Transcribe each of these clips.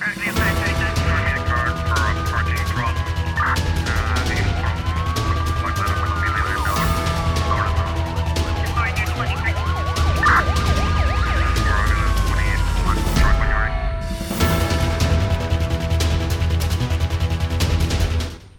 Currently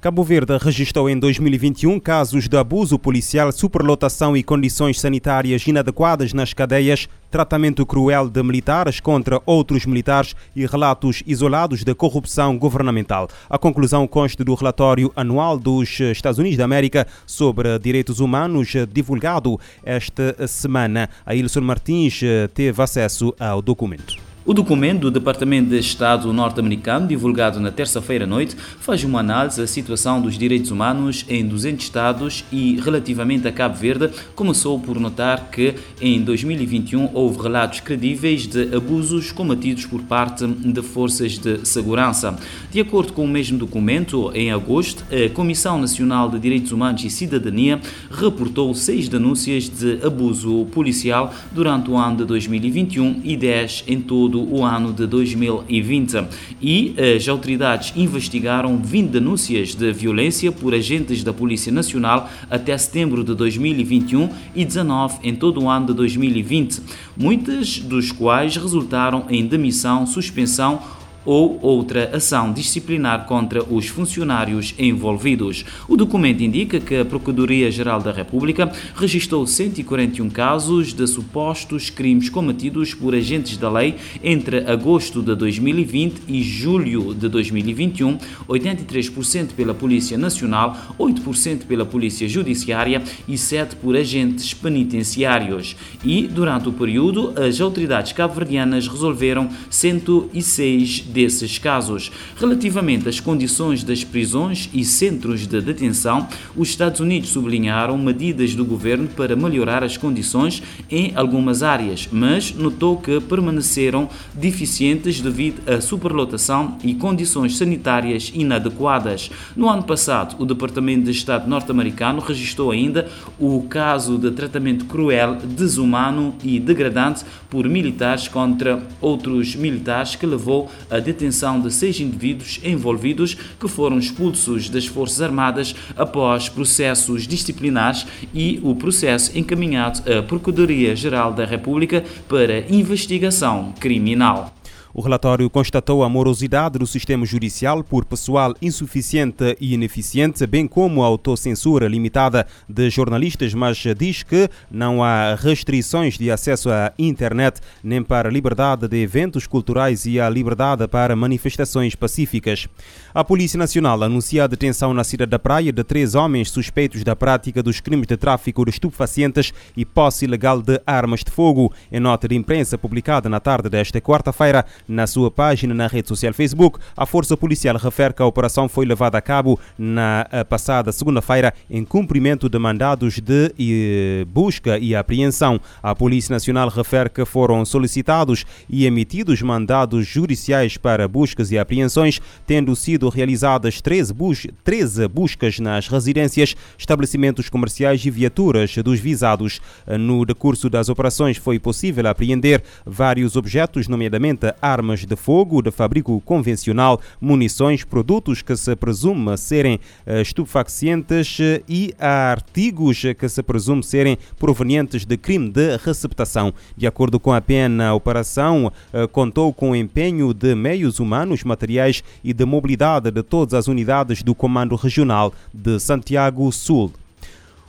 Cabo Verde registrou em 2021 casos de abuso policial, superlotação e condições sanitárias inadequadas nas cadeias, tratamento cruel de militares contra outros militares e relatos isolados de corrupção governamental. A conclusão consta do relatório anual dos Estados Unidos da América sobre direitos humanos divulgado esta semana. A Ilson Martins teve acesso ao documento. O documento do Departamento de Estado norte-americano, divulgado na terça-feira à noite, faz uma análise da situação dos direitos humanos em 200 estados e, relativamente a Cabo Verde, começou por notar que em 2021 houve relatos credíveis de abusos cometidos por parte de forças de segurança. De acordo com o mesmo documento, em agosto, a Comissão Nacional de Direitos Humanos e Cidadania reportou seis denúncias de abuso policial durante o ano de 2021 e 10 em todo o ano de 2020 e as autoridades investigaram 20 denúncias de violência por agentes da Polícia Nacional até setembro de 2021 e 19 em todo o ano de 2020, muitas dos quais resultaram em demissão, suspensão ou outra ação disciplinar contra os funcionários envolvidos. O documento indica que a Procuradoria-Geral da República registrou 141 casos de supostos crimes cometidos por agentes da lei entre agosto de 2020 e julho de 2021, 83% pela Polícia Nacional, 8% pela Polícia Judiciária e 7% por agentes penitenciários. E, durante o período, as autoridades cabo-verdianas resolveram 106 desses casos. Relativamente às condições das prisões e centros de detenção, os Estados Unidos sublinharam medidas do governo para melhorar as condições em algumas áreas, mas notou que permaneceram deficientes devido à superlotação e condições sanitárias inadequadas. No ano passado, o Departamento de Estado norte-americano registrou ainda o caso de tratamento cruel, desumano e degradante por militares contra outros militares que levou a detenção de seis indivíduos envolvidos que foram expulsos das Forças Armadas após processos disciplinares e o processo encaminhado à Procuradoria-Geral da República para investigação criminal. O relatório constatou a morosidade do sistema judicial por pessoal insuficiente e ineficiente, bem como a autocensura limitada de jornalistas, mas diz que não há restrições de acesso à internet nem para a liberdade de eventos culturais e a liberdade para manifestações pacíficas. A Polícia Nacional anuncia a detenção na cidade da Praia de três homens suspeitos da prática dos crimes de tráfico de estupefacientes e posse ilegal de armas de fogo. Em nota de imprensa publicada na tarde desta quarta-feira, na sua página na rede social Facebook, a Força Policial refere que a operação foi levada a cabo na eh, passada segunda-feira em cumprimento de mandados de eh, busca e apreensão. A Polícia Nacional refere que foram solicitados e emitidos mandados judiciais para buscas e apreensões, tendo sido realizadas 13, bus 13 buscas nas residências, estabelecimentos comerciais e viaturas dos visados. No decurso das operações foi possível apreender vários objetos, nomeadamente a armas de fogo de fabrico convencional, munições, produtos que se presume serem eh, estupefacientes eh, e artigos que se presume serem provenientes de crime de receptação. De acordo com a pena, a operação eh, contou com o empenho de meios humanos, materiais e de mobilidade de todas as unidades do Comando Regional de Santiago Sul.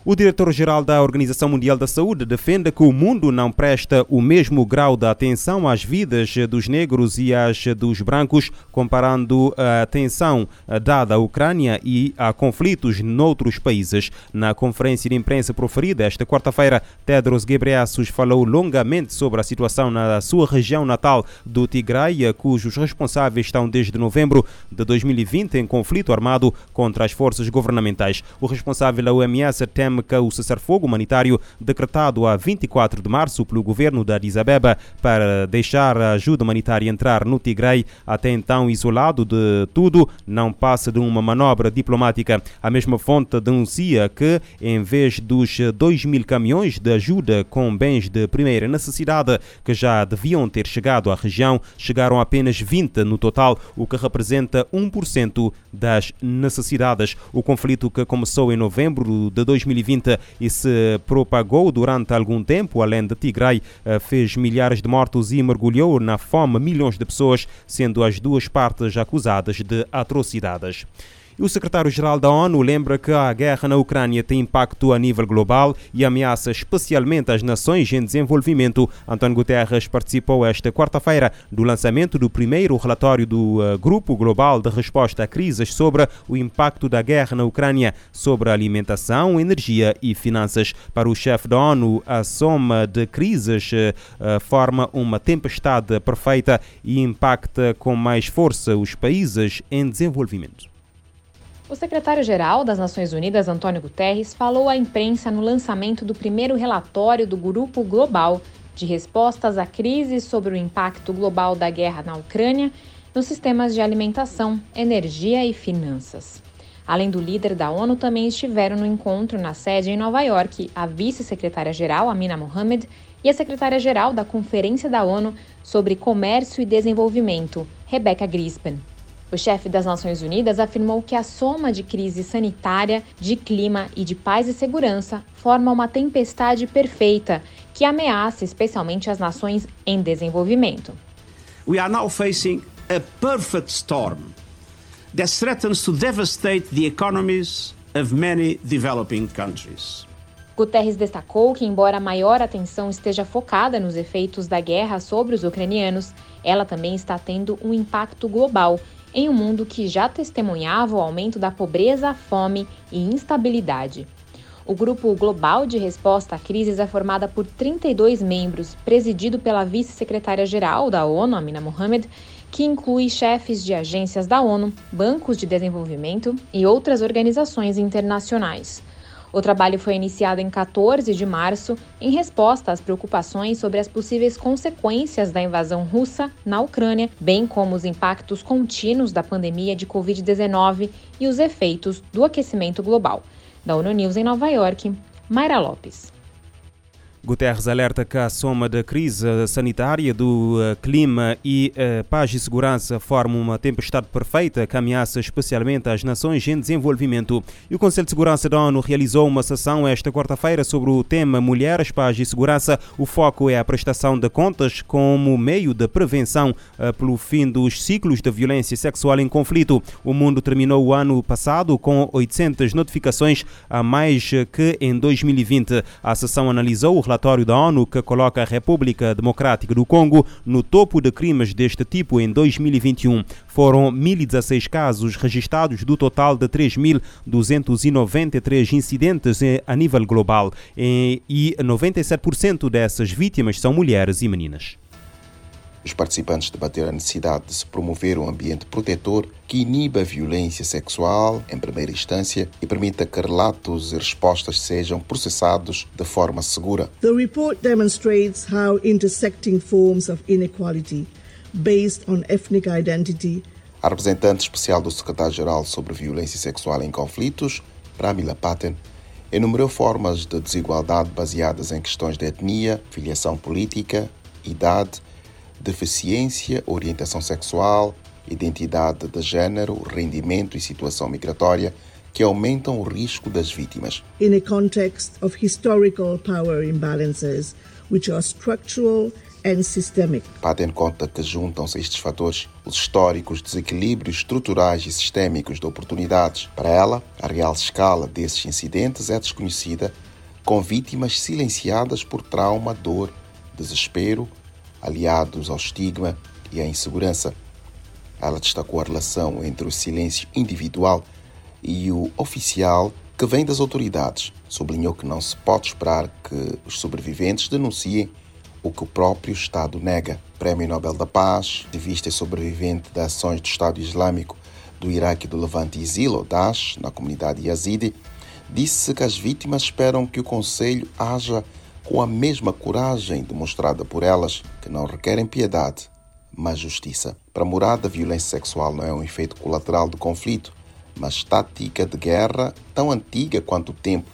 O diretor-geral da Organização Mundial da Saúde defende que o mundo não presta o mesmo grau de atenção às vidas dos negros e às dos brancos, comparando a atenção dada à Ucrânia e a conflitos noutros países. Na conferência de imprensa proferida esta quarta-feira, Tedros Ghebreyesus falou longamente sobre a situação na sua região natal do Tigray, cujos responsáveis estão desde novembro de 2020 em conflito armado contra as forças governamentais. O responsável da OMS teme que o cessar-fogo humanitário decretado a 24 de março pelo governo de Addis Abeba para deixar a ajuda humanitária entrar no Tigray, até então isolado de tudo, não passe de uma manobra diplomática. A mesma fonte denuncia que, em vez dos 2 mil caminhões de ajuda com bens de primeira necessidade que já deviam ter chegado à região, chegaram apenas 20 no total, o que representa 1% das necessidades. O conflito que começou em novembro de 2020 e se propagou durante algum tempo, além de Tigray, eh, fez milhares de mortos e mergulhou na fome milhões de pessoas, sendo as duas partes acusadas de atrocidades. E o secretário-geral da ONU lembra que a guerra na Ucrânia tem impacto a nível global e ameaça especialmente as nações em desenvolvimento. António Guterres participou esta quarta-feira do lançamento do primeiro relatório do uh, Grupo Global de Resposta a Crises sobre o impacto da guerra na Ucrânia sobre alimentação, energia e finanças. Para o chefe da ONU, a soma de crises uh, forma uma tempestade perfeita e impacta com mais força os países em desenvolvimento. O secretário-geral das Nações Unidas, Antônio Guterres, falou à imprensa no lançamento do primeiro relatório do Grupo Global de Respostas à Crise sobre o Impacto Global da Guerra na Ucrânia nos sistemas de alimentação, energia e finanças. Além do líder da ONU, também estiveram no encontro na sede em Nova York a vice-secretária-geral, Amina Mohamed, e a secretária-geral da Conferência da ONU sobre Comércio e Desenvolvimento, Rebecca Grispen. O chefe das Nações Unidas afirmou que a soma de crise sanitária, de clima e de paz e segurança forma uma tempestade perfeita que ameaça especialmente as nações em desenvolvimento. We are now facing a perfect storm that threatens to devastate the economies of many developing countries. Guterres destacou que, embora a maior atenção esteja focada nos efeitos da guerra sobre os ucranianos, ela também está tendo um impacto global em um mundo que já testemunhava o aumento da pobreza, fome e instabilidade. O Grupo Global de Resposta a Crises é formado por 32 membros, presidido pela vice-secretária-geral da ONU, Amina Mohamed, que inclui chefes de agências da ONU, bancos de desenvolvimento e outras organizações internacionais. O trabalho foi iniciado em 14 de março em resposta às preocupações sobre as possíveis consequências da invasão russa na Ucrânia, bem como os impactos contínuos da pandemia de Covid-19 e os efeitos do aquecimento global. Da ONU News em Nova York, Mayra Lopes. Guterres alerta que a soma da crise sanitária, do uh, clima e uh, paz e segurança forma uma tempestade perfeita que ameaça especialmente as nações em desenvolvimento. E o Conselho de Segurança da ONU realizou uma sessão esta quarta-feira sobre o tema Mulheres, Paz e Segurança. O foco é a prestação de contas como meio de prevenção uh, pelo fim dos ciclos de violência sexual em conflito. O mundo terminou o ano passado com 800 notificações a mais que em 2020. A sessão analisou o relatório da ONU que coloca a República Democrática do Congo no topo de crimes deste tipo em 2021. Foram 1.016 casos registrados do total de 3.293 incidentes a nível global e 97% dessas vítimas são mulheres e meninas. Os participantes debateram a necessidade de se promover um ambiente protetor que iniba a violência sexual em primeira instância e permita que relatos e respostas sejam processados de forma segura. The report demonstrates how intersecting forms of inequality based on ethnic identity a representante especial do secretário-geral sobre violência sexual em conflitos, Pramila Patten, enumerou formas de desigualdade baseadas em questões de etnia, filiação política, idade deficiência, orientação sexual, identidade de género, rendimento e situação migratória que aumentam o risco das vítimas. In a context of historical power imbalances, which are structural and systemic. Patten conta que juntam-se estes fatores os históricos desequilíbrios estruturais e sistémicos de oportunidades. Para ela, a real escala desses incidentes é desconhecida, com vítimas silenciadas por trauma, dor, desespero aliados ao estigma e à insegurança. Ela destacou a relação entre o silêncio individual e o oficial que vem das autoridades. Sublinhou que não se pode esperar que os sobreviventes denunciem o que o próprio Estado nega. Prémio Nobel da Paz, ativista e sobrevivente das ações do Estado Islâmico do Iraque do Levante Exil, ou Daesh, na comunidade Yazidi, disse que as vítimas esperam que o Conselho haja com a mesma coragem demonstrada por elas, que não requerem piedade, mas justiça. Para Morada, a violência sexual não é um efeito colateral do conflito, mas tática de guerra tão antiga quanto o tempo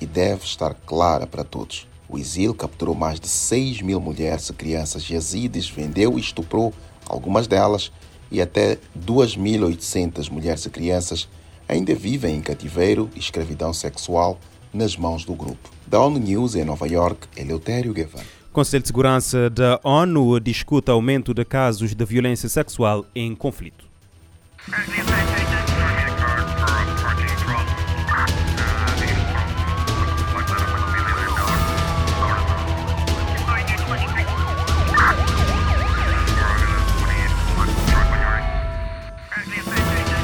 e deve estar clara para todos. O exílio capturou mais de 6 mil mulheres e crianças yazidis, vendeu e estuprou algumas delas e até 2.800 mulheres e crianças ainda vivem em cativeiro escravidão sexual nas mãos do grupo. Da ONU News em Nova York, Eleutério Guevara. Conselho de Segurança da ONU discute aumento de casos de violência sexual em conflito.